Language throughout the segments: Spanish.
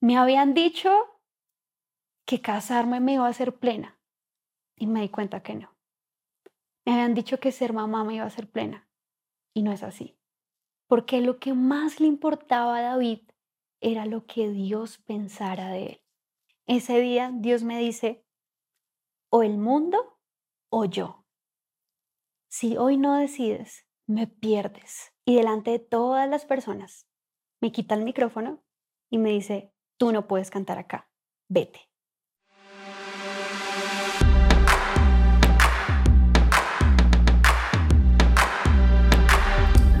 Me habían dicho que casarme me iba a hacer plena y me di cuenta que no. Me habían dicho que ser mamá me iba a hacer plena y no es así. Porque lo que más le importaba a David era lo que Dios pensara de él. Ese día Dios me dice, o el mundo o yo. Si hoy no decides, me pierdes. Y delante de todas las personas, me quita el micrófono y me dice, tú no puedes cantar acá, vete.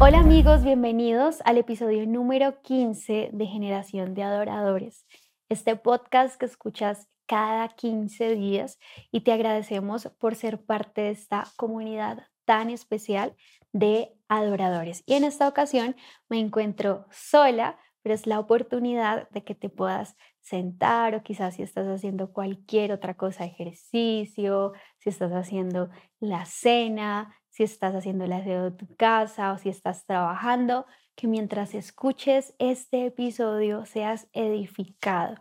Hola amigos, bienvenidos al episodio número 15 de Generación de Adoradores, este podcast que escuchas cada 15 días y te agradecemos por ser parte de esta comunidad tan especial de adoradores. Y en esta ocasión me encuentro sola, pero es la oportunidad de que te puedas sentar o quizás si estás haciendo cualquier otra cosa, ejercicio, si estás haciendo la cena, si estás haciendo el aseo de tu casa o si estás trabajando, que mientras escuches este episodio seas edificado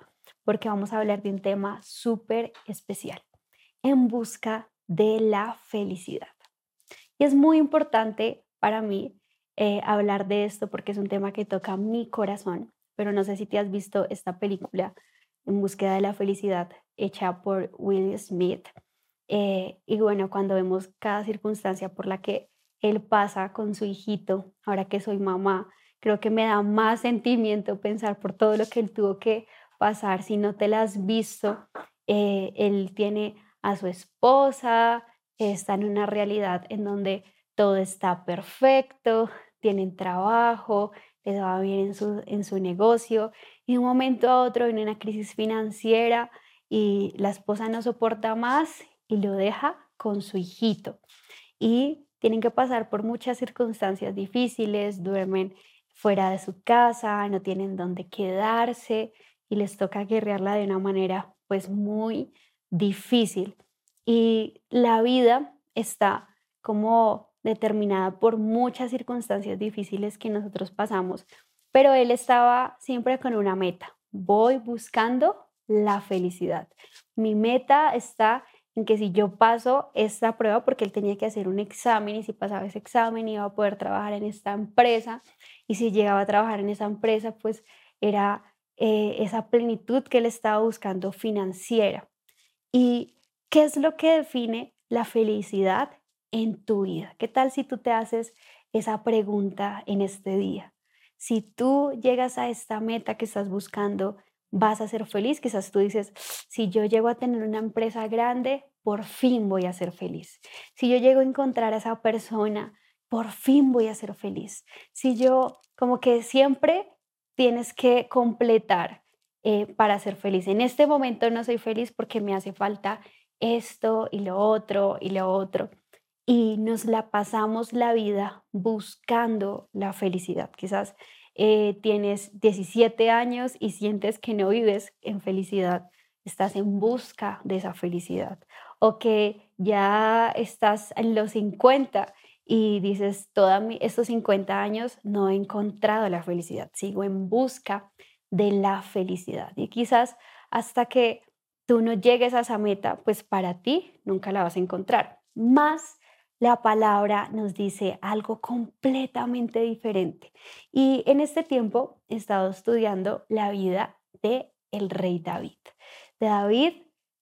porque vamos a hablar de un tema súper especial, en busca de la felicidad. Y es muy importante para mí eh, hablar de esto porque es un tema que toca mi corazón, pero no sé si te has visto esta película en búsqueda de la felicidad hecha por Will Smith. Eh, y bueno, cuando vemos cada circunstancia por la que él pasa con su hijito, ahora que soy mamá, creo que me da más sentimiento pensar por todo lo que él tuvo que pasar si no te la has visto. Eh, él tiene a su esposa, está en una realidad en donde todo está perfecto, tienen trabajo, les va bien en su, en su negocio y de un momento a otro viene una crisis financiera y la esposa no soporta más y lo deja con su hijito. Y tienen que pasar por muchas circunstancias difíciles, duermen fuera de su casa, no tienen dónde quedarse, y les toca guerrearla de una manera pues muy difícil. Y la vida está como determinada por muchas circunstancias difíciles que nosotros pasamos, pero él estaba siempre con una meta. Voy buscando la felicidad. Mi meta está en que si yo paso esta prueba, porque él tenía que hacer un examen y si pasaba ese examen iba a poder trabajar en esta empresa y si llegaba a trabajar en esa empresa, pues era eh, esa plenitud que él estaba buscando financiera. ¿Y qué es lo que define la felicidad en tu vida? ¿Qué tal si tú te haces esa pregunta en este día? Si tú llegas a esta meta que estás buscando, vas a ser feliz. Quizás tú dices, si yo llego a tener una empresa grande, por fin voy a ser feliz. Si yo llego a encontrar a esa persona, por fin voy a ser feliz. Si yo como que siempre tienes que completar eh, para ser feliz. En este momento no soy feliz porque me hace falta esto y lo otro y lo otro. Y nos la pasamos la vida buscando la felicidad. Quizás eh, tienes 17 años y sientes que no vives en felicidad, estás en busca de esa felicidad. O que ya estás en los 50 y dices, todos estos 50 años no he encontrado la felicidad, sigo en busca de la felicidad. Y quizás hasta que tú no llegues a esa meta, pues para ti nunca la vas a encontrar. Más la palabra nos dice algo completamente diferente. Y en este tiempo he estado estudiando la vida de el rey David. David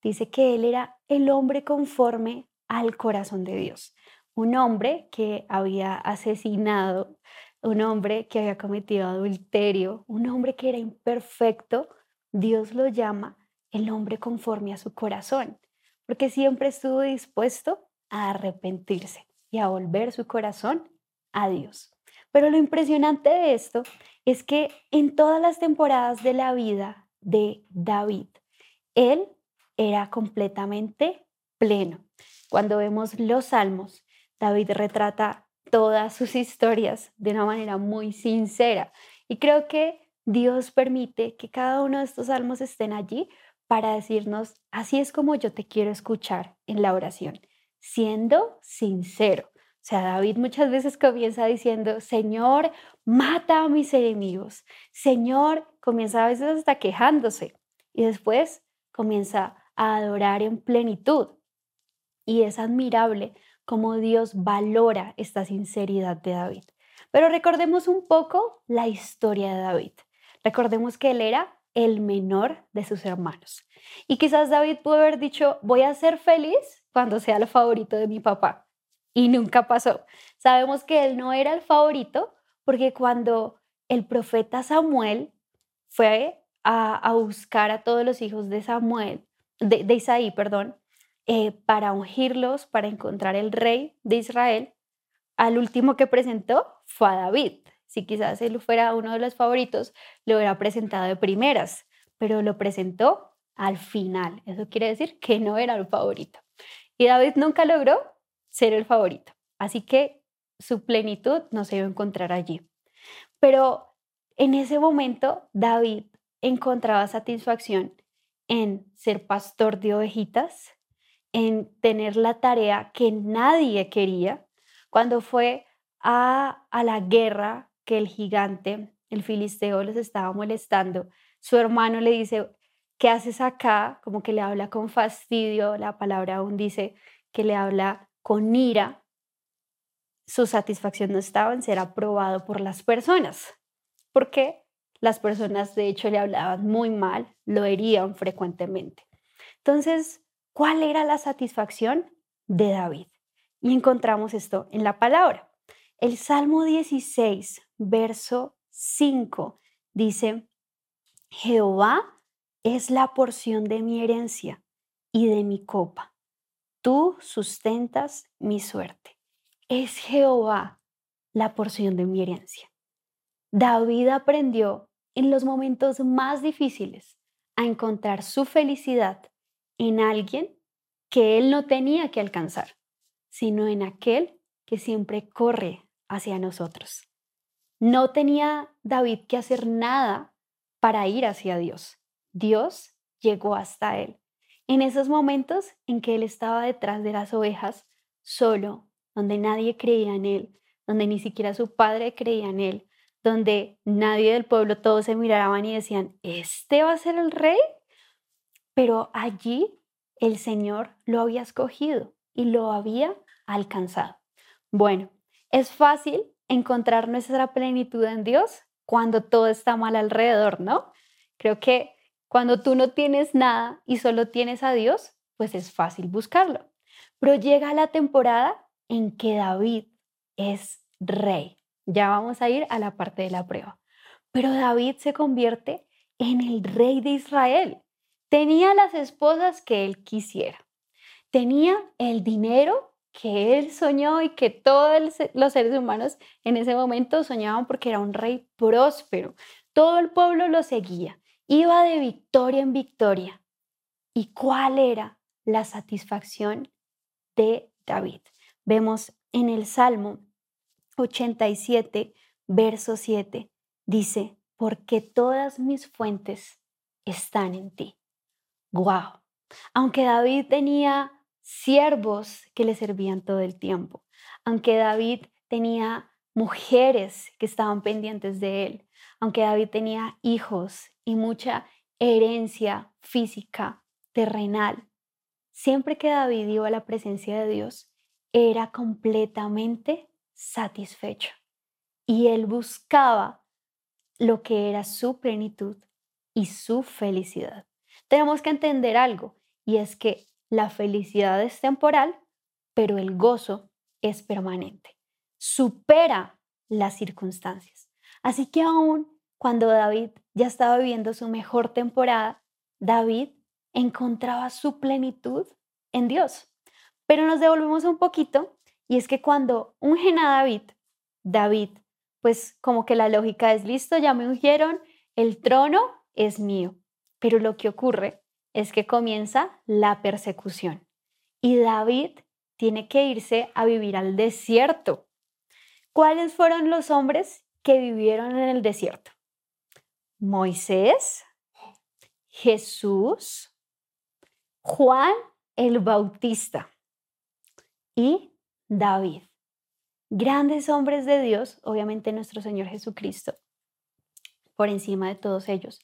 dice que él era el hombre conforme al corazón de Dios un hombre que había asesinado, un hombre que había cometido adulterio, un hombre que era imperfecto, Dios lo llama el hombre conforme a su corazón, porque siempre estuvo dispuesto a arrepentirse y a volver su corazón a Dios. Pero lo impresionante de esto es que en todas las temporadas de la vida de David, él era completamente pleno. Cuando vemos los salmos, David retrata todas sus historias de una manera muy sincera. Y creo que Dios permite que cada uno de estos salmos estén allí para decirnos, así es como yo te quiero escuchar en la oración, siendo sincero. O sea, David muchas veces comienza diciendo, Señor, mata a mis enemigos. Señor, comienza a veces hasta quejándose y después comienza a adorar en plenitud. Y es admirable cómo Dios valora esta sinceridad de David. Pero recordemos un poco la historia de David. Recordemos que él era el menor de sus hermanos. Y quizás David pudo haber dicho, voy a ser feliz cuando sea el favorito de mi papá. Y nunca pasó. Sabemos que él no era el favorito porque cuando el profeta Samuel fue a, buscar a todos los hijos de Samuel, de, Isaí, perdón, eh, para ungirlos, para encontrar el rey de Israel, al último que presentó fue a David. Si quizás él fuera uno de los favoritos, lo hubiera presentado de primeras, pero lo presentó al final. Eso quiere decir que no era el favorito. Y David nunca logró ser el favorito. Así que su plenitud no se iba a encontrar allí. Pero en ese momento David encontraba satisfacción en ser pastor de ovejitas, en tener la tarea que nadie quería, cuando fue a, a la guerra que el gigante, el filisteo, les estaba molestando, su hermano le dice, ¿qué haces acá? Como que le habla con fastidio, la palabra aún dice que le habla con ira. Su satisfacción no estaba en ser aprobado por las personas, porque las personas de hecho le hablaban muy mal, lo herían frecuentemente. Entonces, ¿cuál era la satisfacción de David? Y encontramos esto en la palabra. El Salmo 16, verso 5 dice, Jehová es la porción de mi herencia y de mi copa. Tú sustentas mi suerte. Es Jehová la porción de mi herencia. David aprendió en los momentos más difíciles a encontrar su felicidad en alguien que él no tenía que alcanzar, sino en aquel que siempre corre hacia nosotros. No tenía David que hacer nada para ir hacia Dios. Dios llegó hasta él. En esos momentos en que él estaba detrás de las ovejas, solo, donde nadie creía en él, donde ni siquiera su padre creía en él, donde nadie del pueblo, todos se miraban y decían, ¿este va a ser el rey? Pero allí el Señor lo había escogido y lo había alcanzado. Bueno, es fácil encontrar nuestra plenitud en Dios cuando todo está mal alrededor, ¿no? Creo que cuando tú no tienes nada y solo tienes a Dios, pues es fácil buscarlo. Pero llega la temporada en que David es rey. Ya vamos a ir a la parte de la prueba. Pero David se convierte en el rey de Israel. Tenía las esposas que él quisiera. Tenía el dinero que él soñó y que todos los seres humanos en ese momento soñaban porque era un rey próspero. Todo el pueblo lo seguía. Iba de victoria en victoria. ¿Y cuál era la satisfacción de David? Vemos en el Salmo 87, verso 7, dice, porque todas mis fuentes están en ti. ¡Guau! Aunque David tenía siervos que le servían todo el tiempo, aunque David tenía mujeres que estaban pendientes de él, aunque David tenía hijos y mucha herencia física, terrenal, siempre que David iba a la presencia de Dios, era completamente satisfecho. Y él buscaba lo que era su plenitud y su felicidad. Tenemos que entender algo, y es que la felicidad es temporal, pero el gozo es permanente. Supera las circunstancias. Así que aún cuando David ya estaba viviendo su mejor temporada, David encontraba su plenitud en Dios. Pero nos devolvemos un poquito y es que cuando ungen a David, David, pues como que la lógica es listo, ya me ungieron, el trono es mío. Pero lo que ocurre es que comienza la persecución y David tiene que irse a vivir al desierto. ¿Cuáles fueron los hombres que vivieron en el desierto? Moisés, Jesús, Juan el Bautista y David. Grandes hombres de Dios, obviamente nuestro Señor Jesucristo. por encima de todos ellos.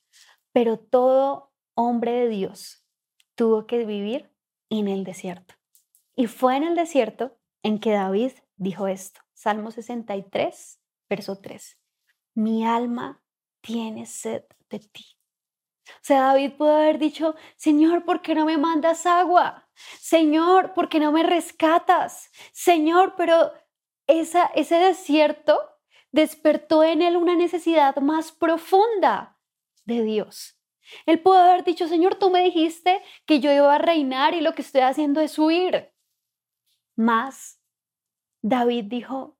Pero todo hombre de Dios tuvo que vivir en el desierto. Y fue en el desierto en que David dijo esto. Salmo 63, verso 3. Mi alma tiene sed de ti. O sea, David pudo haber dicho, Señor, ¿por qué no me mandas agua? Señor, ¿por qué no me rescatas? Señor, pero esa, ese desierto despertó en él una necesidad más profunda de Dios. Él pudo haber dicho, Señor, tú me dijiste que yo iba a reinar y lo que estoy haciendo es huir. Más, David dijo,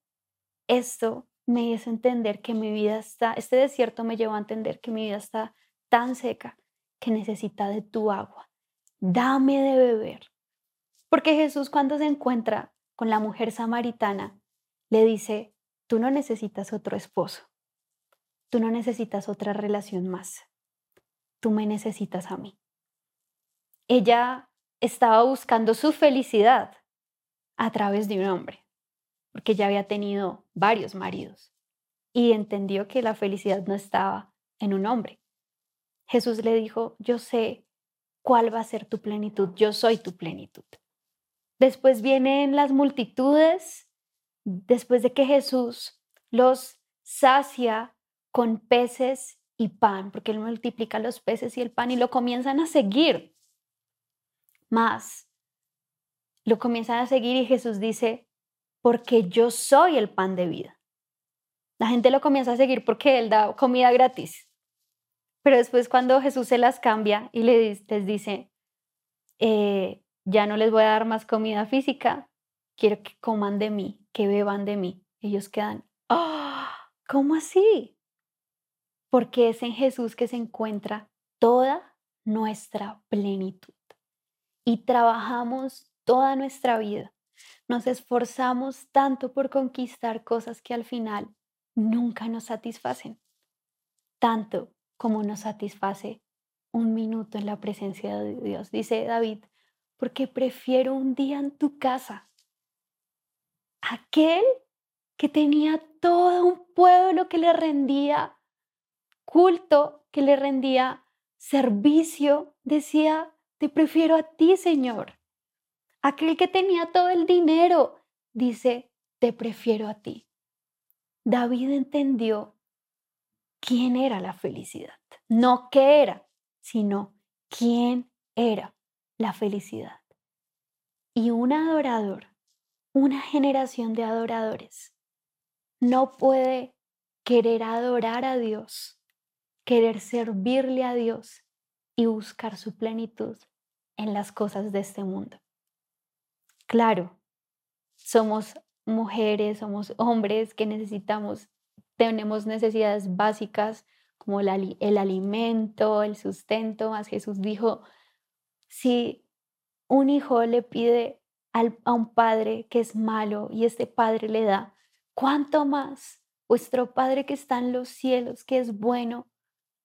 esto me hizo entender que mi vida está, este desierto me llevó a entender que mi vida está tan seca que necesita de tu agua. Dame de beber. Porque Jesús cuando se encuentra con la mujer samaritana, le dice, tú no necesitas otro esposo, tú no necesitas otra relación más, tú me necesitas a mí. Ella estaba buscando su felicidad a través de un hombre, porque ya había tenido varios maridos y entendió que la felicidad no estaba en un hombre. Jesús le dijo, yo sé cuál va a ser tu plenitud, yo soy tu plenitud. Después vienen las multitudes después de que Jesús los sacia con peces y pan, porque Él multiplica los peces y el pan y lo comienzan a seguir más. Lo comienzan a seguir y Jesús dice, porque yo soy el pan de vida. La gente lo comienza a seguir porque Él da comida gratis. Pero después cuando Jesús se las cambia y les, dice, eh, ya no les voy a dar más comida física, quiero que coman de mí, que beban de mí. Ellos quedan, ¡ah! ¿Cómo así? Porque es en Jesús que se encuentra toda nuestra plenitud. Y trabajamos toda nuestra vida. Nos esforzamos tanto por conquistar cosas que al final nunca nos satisfacen. Tanto como nos satisface un minuto en la presencia de Dios. Dice David, porque prefiero un día en tu casa aquel que tenía todo un pueblo que le rendía culto, que le rendía servicio, decía, te prefiero a ti, Señor. Aquel que tenía todo el dinero, dice, te prefiero a ti. David entendió quién era la felicidad, no qué era, sino quién era la felicidad. Y un adorador una generación de adoradores no puede querer adorar a Dios, querer servirle a Dios y buscar su plenitud en las cosas de este mundo. Claro, somos mujeres, somos hombres que necesitamos, tenemos necesidades básicas como el, alimento, el sustento, más Jesús dijo, si un hijo le pide a un padre que es malo y este padre le da, ¿cuánto más vuestro Padre que está en los cielos, que es bueno,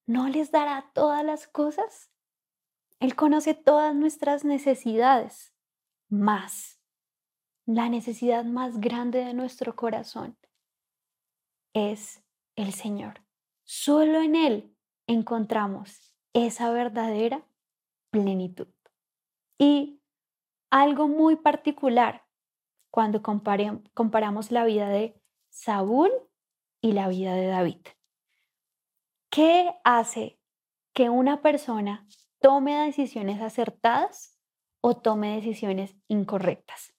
no les dará todas las cosas? Él conoce todas nuestras necesidades, más la necesidad más grande de nuestro corazón es el Señor. Solo en Él encontramos esa verdadera plenitud. Y algo muy particular cuando comparamos la vida de Saúl y la vida de David. ¿Qué hace que una persona tome decisiones acertadas o tome decisiones incorrectas?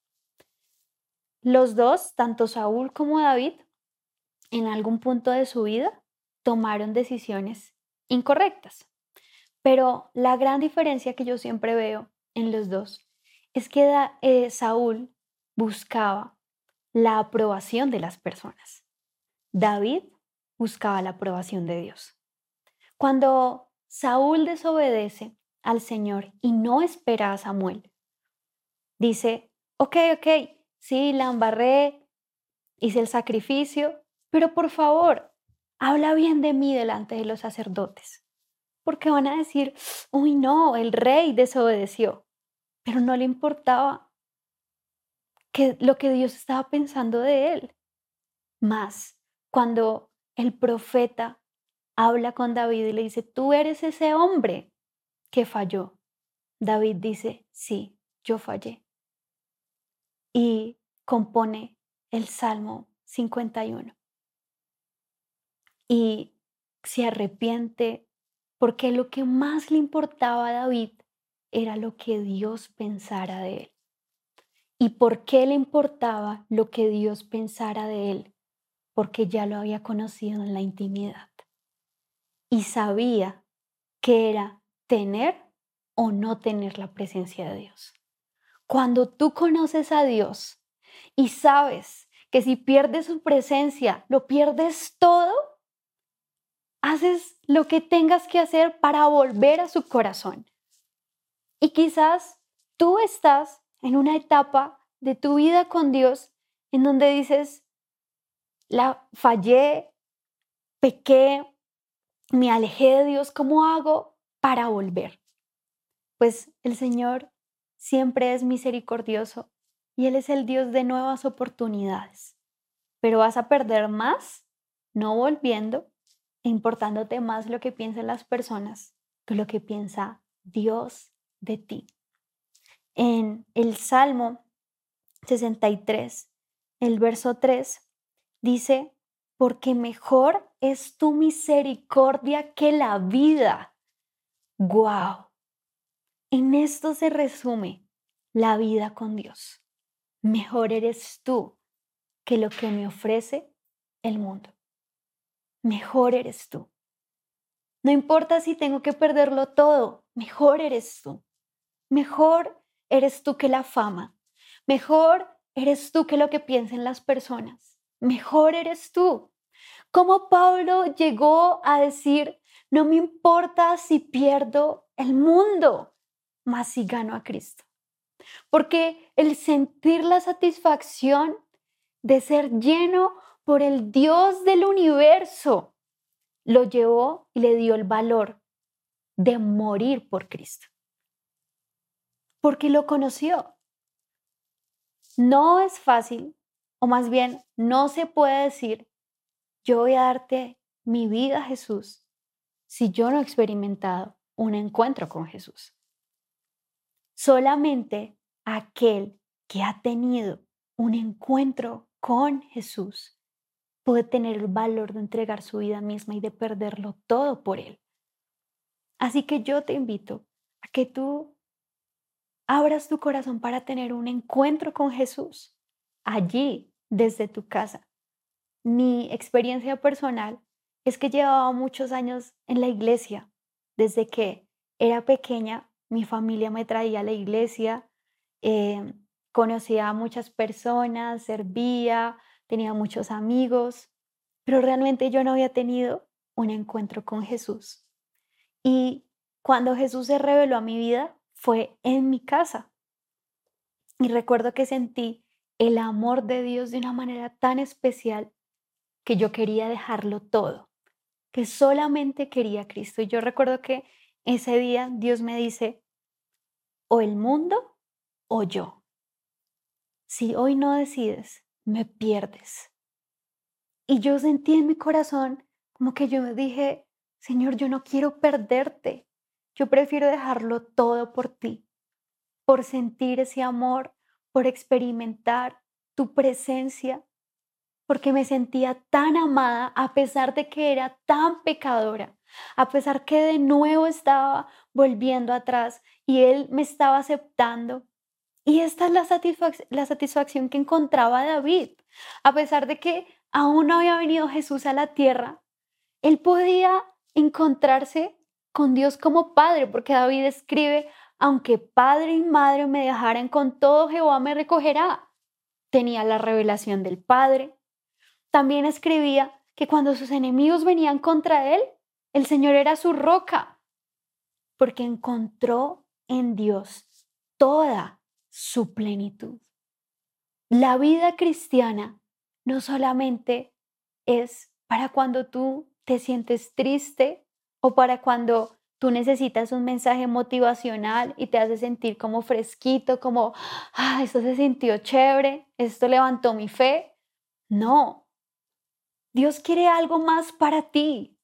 Los dos, tanto Saúl como David, en algún punto de su vida tomaron decisiones incorrectas. Pero la gran diferencia que yo siempre veo en los dos es que eh, Saúl buscaba la aprobación de las personas. David buscaba la aprobación de Dios. Cuando Saúl desobedece al Señor y no espera a Samuel, dice, ok, ok, sí, la embarré, hice el sacrificio, pero por favor, habla bien de mí delante de los sacerdotes, porque van a decir, uy, no, el rey desobedeció pero no le importaba que, lo que Dios estaba pensando de él. Más cuando el profeta habla con David y le dice, tú eres ese hombre que falló. David dice, sí, yo fallé. Y compone el Salmo 51. Y se arrepiente porque lo que más le importaba a David era lo que Dios pensara de él. ¿Y por qué le importaba lo que Dios pensara de él? Porque ya lo había conocido en la intimidad. Y sabía que era tener o no tener la presencia de Dios. Cuando tú conoces a Dios y sabes que si pierdes su presencia, lo pierdes todo, haces lo que tengas que hacer para volver a su corazón. Y quizás tú estás en una etapa de tu vida con Dios en donde dices, la fallé, pequé, me alejé de Dios, ¿cómo hago para volver? Pues el Señor siempre es misericordioso y Él es el Dios de nuevas oportunidades. Pero vas a perder más no volviendo e importándote más lo que piensan las personas que lo que piensa Dios de ti. En el Salmo 63, el verso 3, dice, porque mejor es tu misericordia que la vida. ¡Guau! En esto se resume la vida con Dios. Mejor eres tú que lo que me ofrece el mundo. Mejor eres tú. No importa si tengo que perderlo todo, mejor eres tú. Mejor eres tú que la fama. Mejor eres tú que lo que piensen las personas. Mejor eres tú. Como Pablo llegó a decir, no me importa si pierdo el mundo, más si gano a Cristo. Porque el sentir la satisfacción de ser lleno por el Dios del universo lo llevó y le dio el valor de morir por Cristo porque lo conoció. No es fácil, o más bien no se puede decir, yo voy a darte mi vida Jesús si yo no he experimentado un encuentro con Jesús. Solamente aquel que ha tenido un encuentro con Jesús puede tener el valor de entregar su vida misma y de perderlo todo por Él. Así que yo te invito a que tú abras tu corazón para tener un encuentro con Jesús allí, desde tu casa. Mi experiencia personal es que llevaba muchos años en la iglesia. Desde que era pequeña, mi familia me traía a la iglesia, eh, conocía a muchas personas, servía, tenía muchos amigos, pero realmente yo no había tenido un encuentro con Jesús. Y cuando Jesús se reveló a mi vida, fue en mi casa. Y recuerdo que sentí el amor de Dios de una manera tan especial que yo quería dejarlo todo, que solamente quería a Cristo. Y yo recuerdo que ese día Dios me dice, o el mundo o yo. Si hoy no decides, me pierdes. Y yo sentí en mi corazón como que yo dije, Señor, yo no quiero perderte. Yo prefiero dejarlo todo por ti, por sentir ese amor, por experimentar tu presencia, porque me sentía tan amada a pesar de que era tan pecadora, a pesar que de nuevo estaba volviendo atrás y Él me estaba aceptando. Y esta es la, la satisfacción que encontraba David, a pesar de que aún no había venido Jesús a la tierra, Él podía encontrarse con Dios como Padre, porque David escribe, aunque padre y madre me dejaren con todo, Jehová me recogerá. Tenía la revelación del Padre. También escribía que cuando sus enemigos venían contra él, el Señor era su roca, porque encontró en Dios toda su plenitud. La vida cristiana no solamente es para cuando tú te sientes triste, o para cuando tú necesitas un mensaje motivacional y te hace sentir como fresquito, como, ah, esto se sintió chévere, esto levantó mi fe. No, Dios quiere algo más para ti.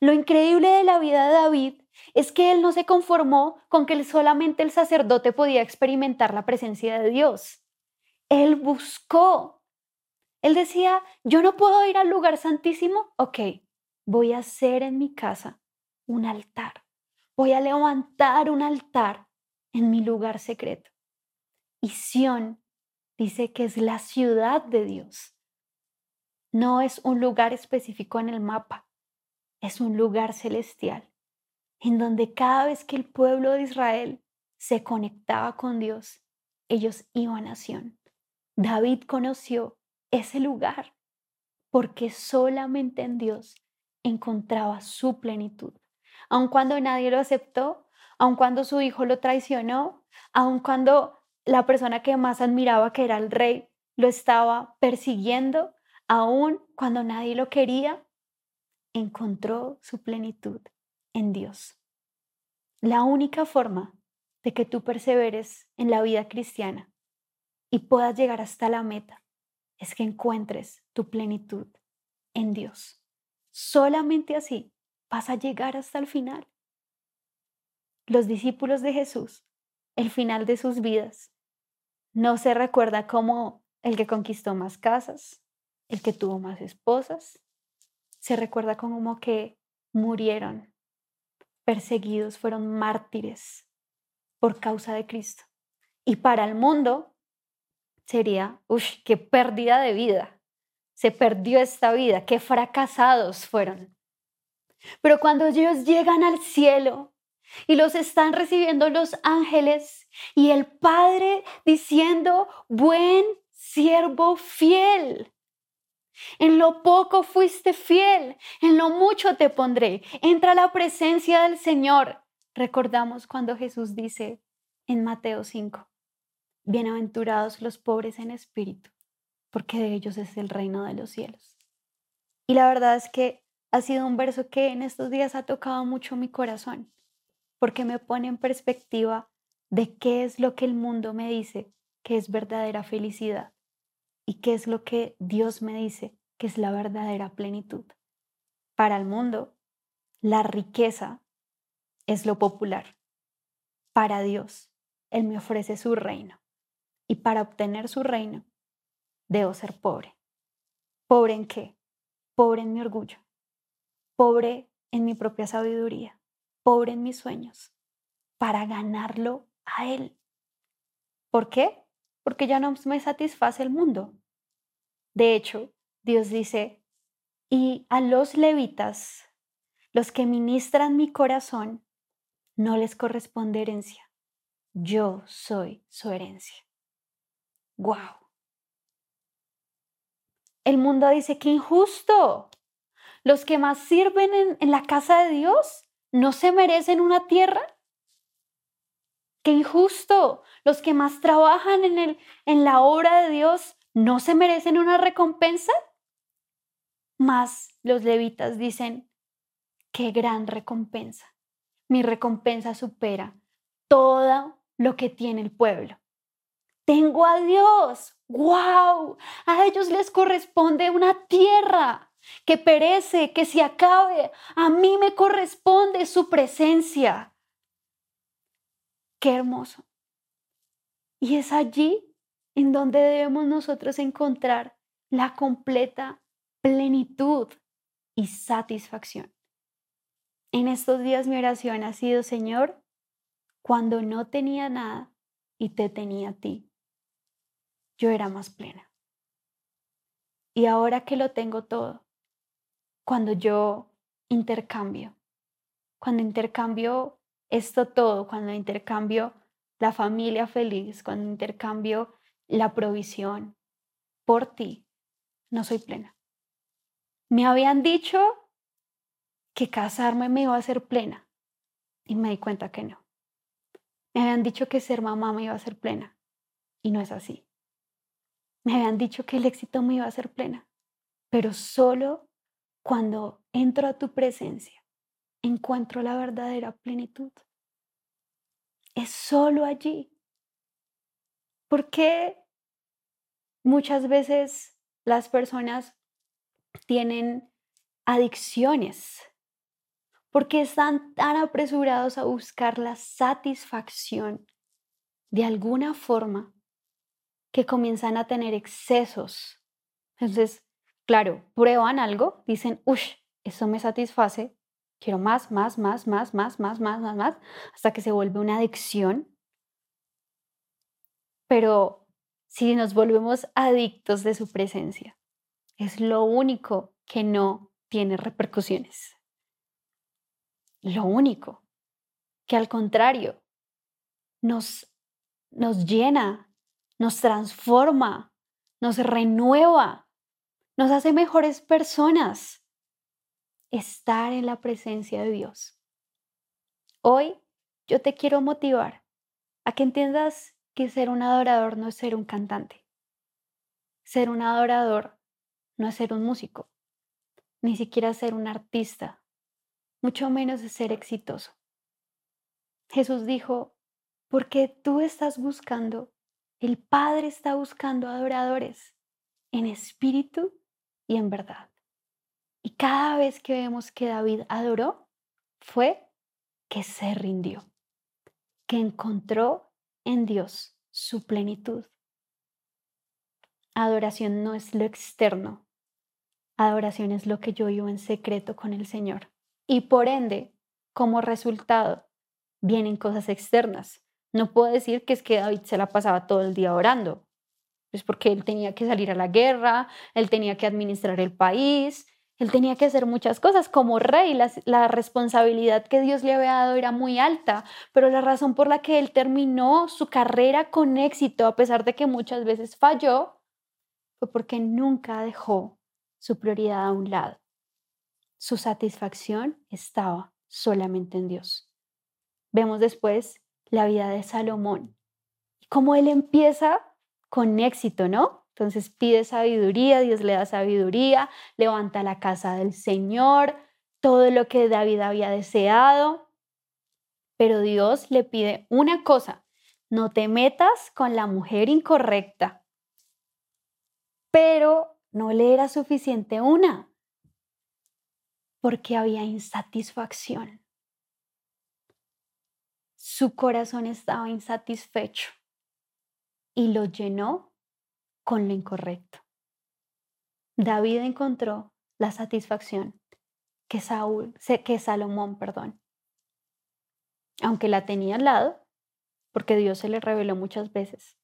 Lo increíble de la vida de David es que él no se conformó con que solamente el sacerdote podía experimentar la presencia de Dios. Él buscó. Él decía, yo no puedo ir al lugar santísimo. Ok, voy a hacer en mi casa un altar. Voy a levantar un altar en mi lugar secreto. Y Sión dice que es la ciudad de Dios. No es un lugar específico en el mapa, es un lugar celestial, en donde cada vez que el pueblo de Israel se conectaba con Dios, ellos iban a Sión. David conoció ese lugar porque solamente en Dios encontraba su plenitud. Aun cuando nadie lo aceptó, aun cuando su hijo lo traicionó, aun cuando la persona que más admiraba, que era el rey, lo estaba persiguiendo, aun cuando nadie lo quería, encontró su plenitud en Dios. La única forma de que tú perseveres en la vida cristiana y puedas llegar hasta la meta es que encuentres tu plenitud en Dios. Solamente así vas a llegar hasta el final. Los discípulos de Jesús, el final de sus vidas, no se recuerda como el que conquistó más casas, el que tuvo más esposas, se recuerda como que murieron perseguidos, fueron mártires por causa de Cristo. Y para el mundo sería, uff, qué pérdida de vida. Se perdió esta vida, qué fracasados fueron. Pero cuando ellos llegan al cielo y los están recibiendo los ángeles y el Padre diciendo, buen siervo fiel, en lo poco fuiste fiel, en lo mucho te pondré. Entra a la presencia del Señor. Recordamos cuando Jesús dice en Mateo 5, bienaventurados los pobres en espíritu, porque de ellos es el reino de los cielos. Y la verdad es que ha sido un verso que en estos días ha tocado mucho mi corazón, porque me pone en perspectiva de qué es lo que el mundo me dice que es verdadera felicidad y qué es lo que Dios me dice que es la verdadera plenitud. Para el mundo, la riqueza es lo popular. Para Dios, Él me ofrece su reino. Y para obtener su reino, debo ser pobre. ¿Pobre en qué? Pobre en mi orgullo. Pobre en mi propia sabiduría. Pobre en mis sueños. Para ganarlo a Él. ¿Por qué? Porque ya no me satisface el mundo. De hecho, Dios dice, y a los levitas, los que ministran mi corazón, no les corresponde herencia. Yo soy su herencia. ¡Wow! El mundo dice que injusto. Los que más sirven en, en, la casa de Dios no se merecen una tierra. ¡Qué injusto! Los que más trabajan en, el, en la obra de Dios ¿no se merecen una recompensa? Mas los levitas dicen, qué gran recompensa. Mi recompensa supera todo lo que tiene el pueblo. Tengo a Dios. ¡Wow! A ellos les corresponde una tierra que perece, que se acabe. A mí me corresponde su presencia. Qué hermoso. Y es allí en donde debemos nosotros encontrar la completa plenitud y satisfacción. En estos días mi oración ha sido, Señor, cuando no tenía nada y te tenía a ti, yo era más plena. Y ahora que lo tengo todo, cuando yo intercambio, cuando intercambio esto todo, cuando intercambio la familia feliz, cuando intercambio la provisión por ti, no soy plena. Me habían dicho que casarme me iba a hacer plena y me di cuenta que no. Me habían dicho que ser mamá me iba a hacer plena y no es así. Me habían dicho que el éxito me iba a hacer plena, pero solo cuando entro a tu presencia encuentro la verdadera plenitud. Es solo allí. ¿Por qué muchas veces las personas tienen adicciones ¿Por qué están tan apresurados a buscar la satisfacción de alguna forma que comienzan a tener excesos? Entonces, claro, prueban algo, dicen, uff, eso me satisface, quiero más, más, más, más, más, más, más, más, más, hasta que se vuelve una adicción. Pero si nos volvemos adictos de su presencia, es lo único que no tiene repercusiones. Lo único que al contrario nos, nos llena, nos transforma, nos renueva, nos hace mejores personas. Estar en la presencia de Dios. Hoy yo te quiero motivar a que entiendas que ser un adorador no es ser un cantante. Ser un adorador no es ser un músico, ni siquiera ser un artista, mucho menos es ser exitoso. Jesús dijo, porque tú estás buscando, el Padre está buscando adoradores en espíritu y en verdad. Y cada vez que vemos que David adoró, fue que se rindió, que encontró en Dios su plenitud. Adoración no es lo externo, Adoración es lo que yo vivo en secreto con el Señor. Y por ende, como resultado, vienen cosas externas. No puedo decir que es que David se la pasaba todo el día orando. Es porque él tenía que salir a la guerra, él tenía que administrar el país, él tenía que hacer muchas cosas. Como rey, la, la, responsabilidad que Dios le había dado era muy alta, pero la razón por la que él terminó su carrera con éxito, a pesar de que muchas veces falló, fue porque nunca dejó su prioridad a un lado. Su satisfacción estaba solamente en Dios. Vemos después la vida de Salomón y cómo él empieza con éxito, ¿no? Entonces pide sabiduría, Dios le da sabiduría, levanta la casa del Señor, todo lo que David había deseado. Pero Dios le pide una cosa, no te metas con la mujer incorrecta. Pero no le era suficiente una, porque había insatisfacción. Su corazón estaba insatisfecho y lo llenó con lo incorrecto. David encontró la satisfacción que Saúl, que Salomón, perdón, aunque la tenía al lado, porque Dios se le reveló muchas veces,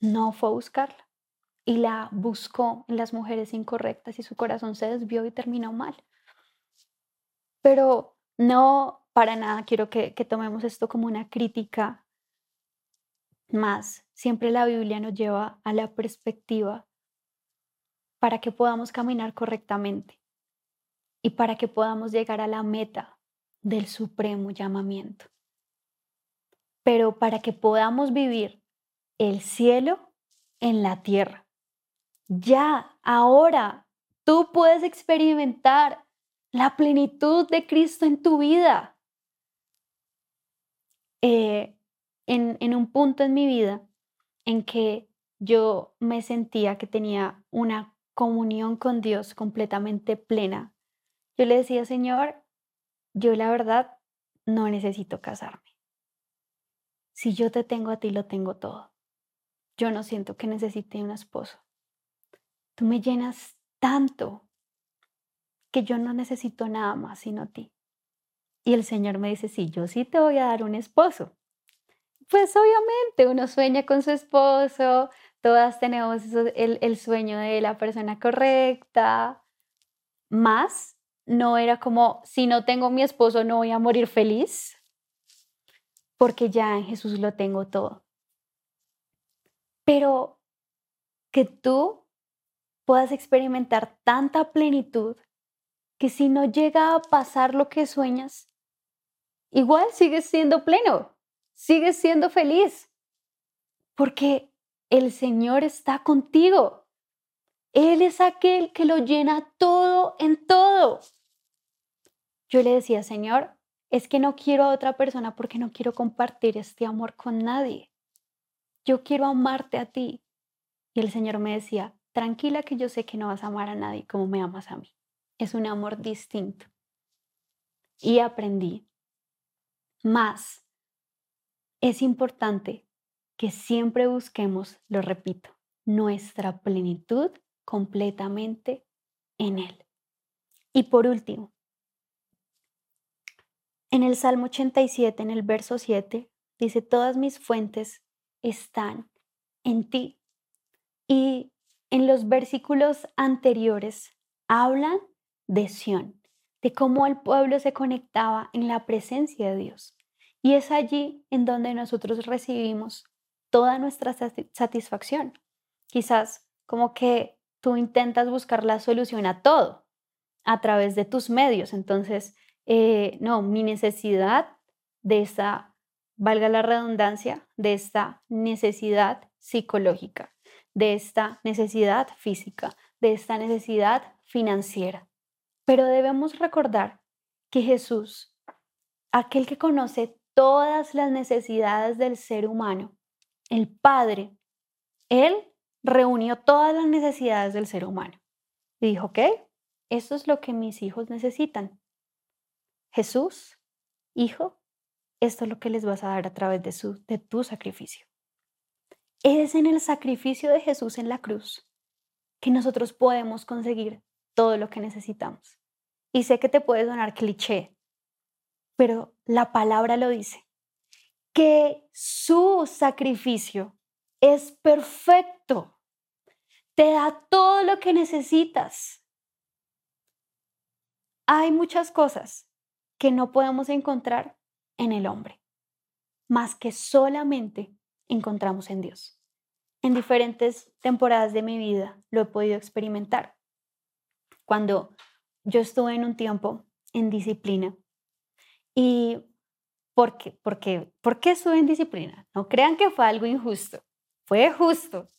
no fue a buscarla y la buscó en las mujeres incorrectas y su corazón se desvió y terminó mal. Pero no para nada quiero que, que tomemos esto como una crítica más. Siempre la Biblia nos lleva a la perspectiva para que podamos caminar correctamente y para que podamos llegar a la meta del supremo llamamiento. Pero para que podamos vivir el cielo en la tierra ya, ahora, tú puedes experimentar la plenitud de Cristo en tu vida. Eh, en, un punto en mi vida en que yo me sentía que tenía una comunión con Dios completamente plena, yo le decía, Señor, yo la verdad no necesito casarme. Si yo te tengo a ti, lo tengo todo. Yo no siento que necesite un esposo. Tú me llenas tanto que yo no necesito nada más sino a ti. Y el Señor me dice, sí, yo sí te voy a dar un esposo. Pues obviamente uno sueña con su esposo, todas tenemos el, el sueño de la persona correcta, más no era como, si no tengo mi esposo no voy a morir feliz, porque ya en Jesús lo tengo todo. Pero que tú puedas experimentar tanta plenitud que si no llega a pasar lo que sueñas, igual sigues siendo pleno, sigues siendo feliz, porque el Señor está contigo. Él es aquel que lo llena todo en todo. Yo le decía, Señor, es que no quiero a otra persona porque no quiero compartir este amor con nadie. Yo quiero amarte a ti. Y el Señor me decía, tranquila que yo sé que no vas a amar a nadie como me amas a mí. Es un amor distinto. y aprendí. Más, es importante que siempre busquemos, lo repito, nuestra plenitud completamente en Él. Y por último, en el Salmo 87, en el verso 7, dice, todas mis fuentes están en ti. Y en los versículos anteriores hablan de Sión, de cómo el pueblo se conectaba en la presencia de Dios. Y es allí en donde nosotros recibimos toda nuestra satisfacción. Quizás como que tú intentas buscar la solución a todo a través de tus medios. Entonces, eh, no, mi necesidad de esta, valga la redundancia, de esta necesidad psicológica, de esta necesidad física, de esta necesidad financiera. Pero debemos recordar que Jesús, aquel que conoce todas las necesidades del ser humano, el Padre, Él reunió todas las necesidades del ser humano. Y dijo, ok, esto es lo que mis hijos necesitan. Jesús, hijo, esto es lo que les vas a dar a través de, su, de tu sacrificio. Es en el sacrificio de Jesús en la cruz que nosotros podemos conseguir todo lo que necesitamos. Y sé que te puede sonar cliché, pero la palabra lo dice, que su sacrificio es perfecto, te da todo lo que necesitas. Hay muchas cosas que no podemos encontrar en el hombre, más que solamente encontramos en Dios. En diferentes temporadas de mi vida lo he podido experimentar. Cuando yo estuve en un tiempo en disciplina y ¿por qué? Porque, ¿Por qué estuve en disciplina? No crean que fue algo injusto, fue justo,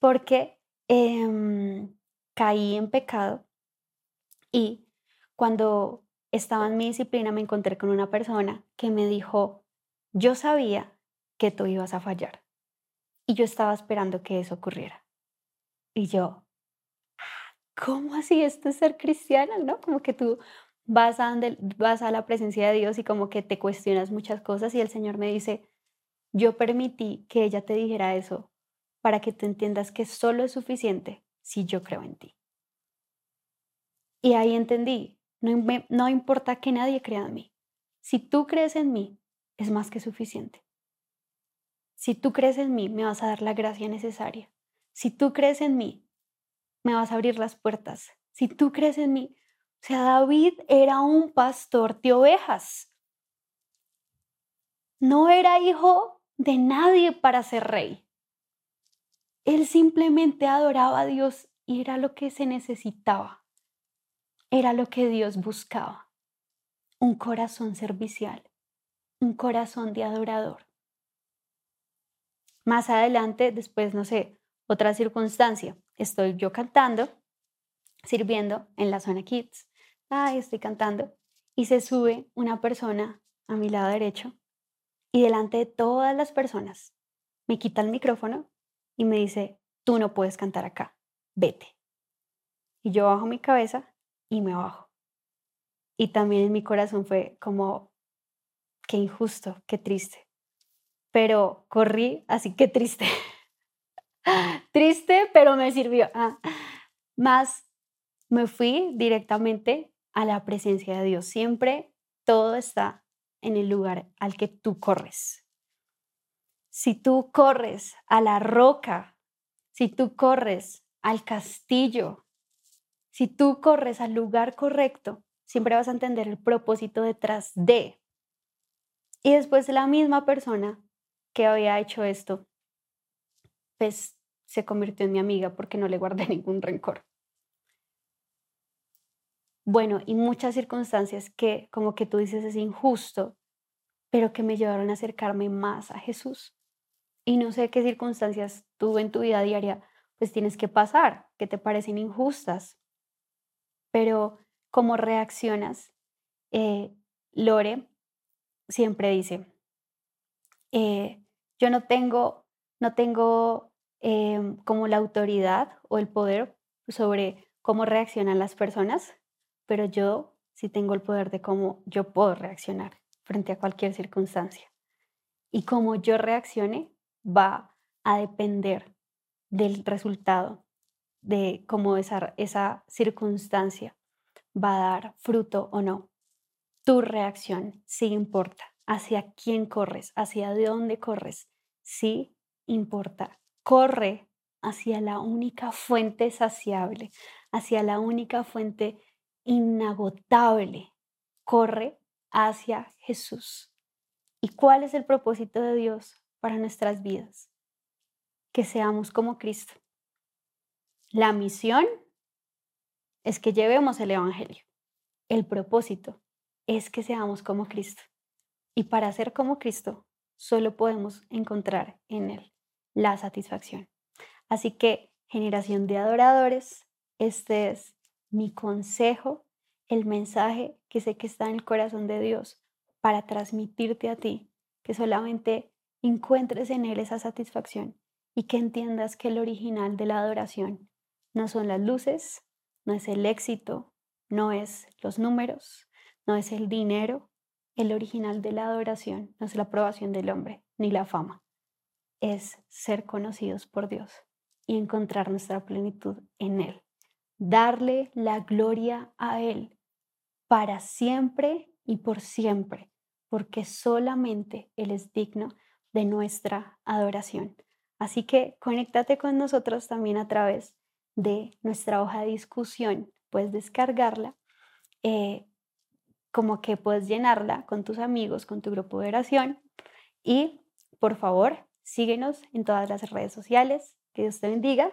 porque em, caí en pecado y cuando estaba en mi disciplina, me encontré con una persona que me dijo, yo sabía que tú ibas a fallar y yo estaba esperando que eso ocurriera. Y yo, ¿cómo así esto es ser cristiana? ¿No? Como que tú vas a, la presencia de Dios y como que te cuestionas muchas cosas y el Señor me dice, yo permití que ella te dijera eso para que tú entiendas que solo es suficiente si yo creo en ti. Y ahí entendí no, importa que nadie crea en mí. Si tú crees en mí, es más que suficiente. Si tú crees en mí, me vas a dar la gracia necesaria. Si tú crees en mí, me vas a abrir las puertas. Si tú crees en mí, o sea, David era un pastor de ovejas. No era hijo de nadie para ser rey. Él simplemente adoraba a Dios y era lo que se necesitaba era lo que Dios buscaba. Un corazón servicial, un corazón de adorador. Más adelante, después, no sé, otra circunstancia, estoy yo cantando, sirviendo en la zona Kids. Ay, estoy cantando. Y se sube una persona a mi lado derecho y delante de todas las personas me quita el micrófono y me dice, tú no puedes cantar acá, vete. Y yo bajo mi cabeza y me bajo. Y también en mi corazón fue como, qué injusto, qué triste. Pero corrí, así que triste. triste, pero me sirvió. Ah, más me fui directamente a la presencia de Dios. Siempre todo está en el lugar al que tú corres. Si tú corres a la roca, si tú corres al castillo, si tú corres al lugar correcto, siempre vas a entender el propósito detrás de. Y después la misma persona que había hecho esto, pues se convirtió en mi amiga porque no le guardé ningún rencor. Bueno, y muchas circunstancias que como que tú dices es injusto, pero que me llevaron a acercarme más a Jesús. Y no sé qué circunstancias tú en tu vida diaria pues tienes que pasar, que te parecen injustas, pero cómo reaccionas. Eh, Lore siempre dice, eh, yo no tengo, no tengo em, como la autoridad o el poder sobre cómo reaccionan las personas, pero yo si tengo el poder de cómo yo puedo reaccionar frente a cualquier circunstancia. Y cómo yo reaccione va a depender del resultado, de cómo esa, esa circunstancia va a dar fruto o no. Tu reacción sí importa. Hacia quién corres, hacia dónde corres, sí importa. Corre hacia la única fuente saciable, hacia la única fuente inagotable. Corre hacia Jesús. ¿Y cuál es el propósito de Dios para nuestras vidas? Que seamos como Cristo. La misión es que llevemos el Evangelio. El propósito es que seamos como Cristo. Y para ser como Cristo, solo podemos encontrar en Él la satisfacción. Así que, generación de adoradores, este es mi consejo, el mensaje que sé que está en el corazón de Dios para transmitirte a ti, que solamente encuentres en Él esa satisfacción y que entiendas que el original de la adoración no son las luces, no es el éxito, no es los números, no es el dinero. El original de la adoración no es la aprobación del hombre ni la fama, es ser conocidos por Dios y encontrar nuestra plenitud en Él. Darle la gloria a Él para siempre y por siempre, porque solamente Él es digno de nuestra adoración. Así que conéctate con nosotros también a través de nuestra hoja de discusión. Puedes descargarla, eh, como que puedes llenarla con tus amigos, con tu grupo de oración. Y por favor, síguenos en todas las redes sociales. Que Dios te bendiga.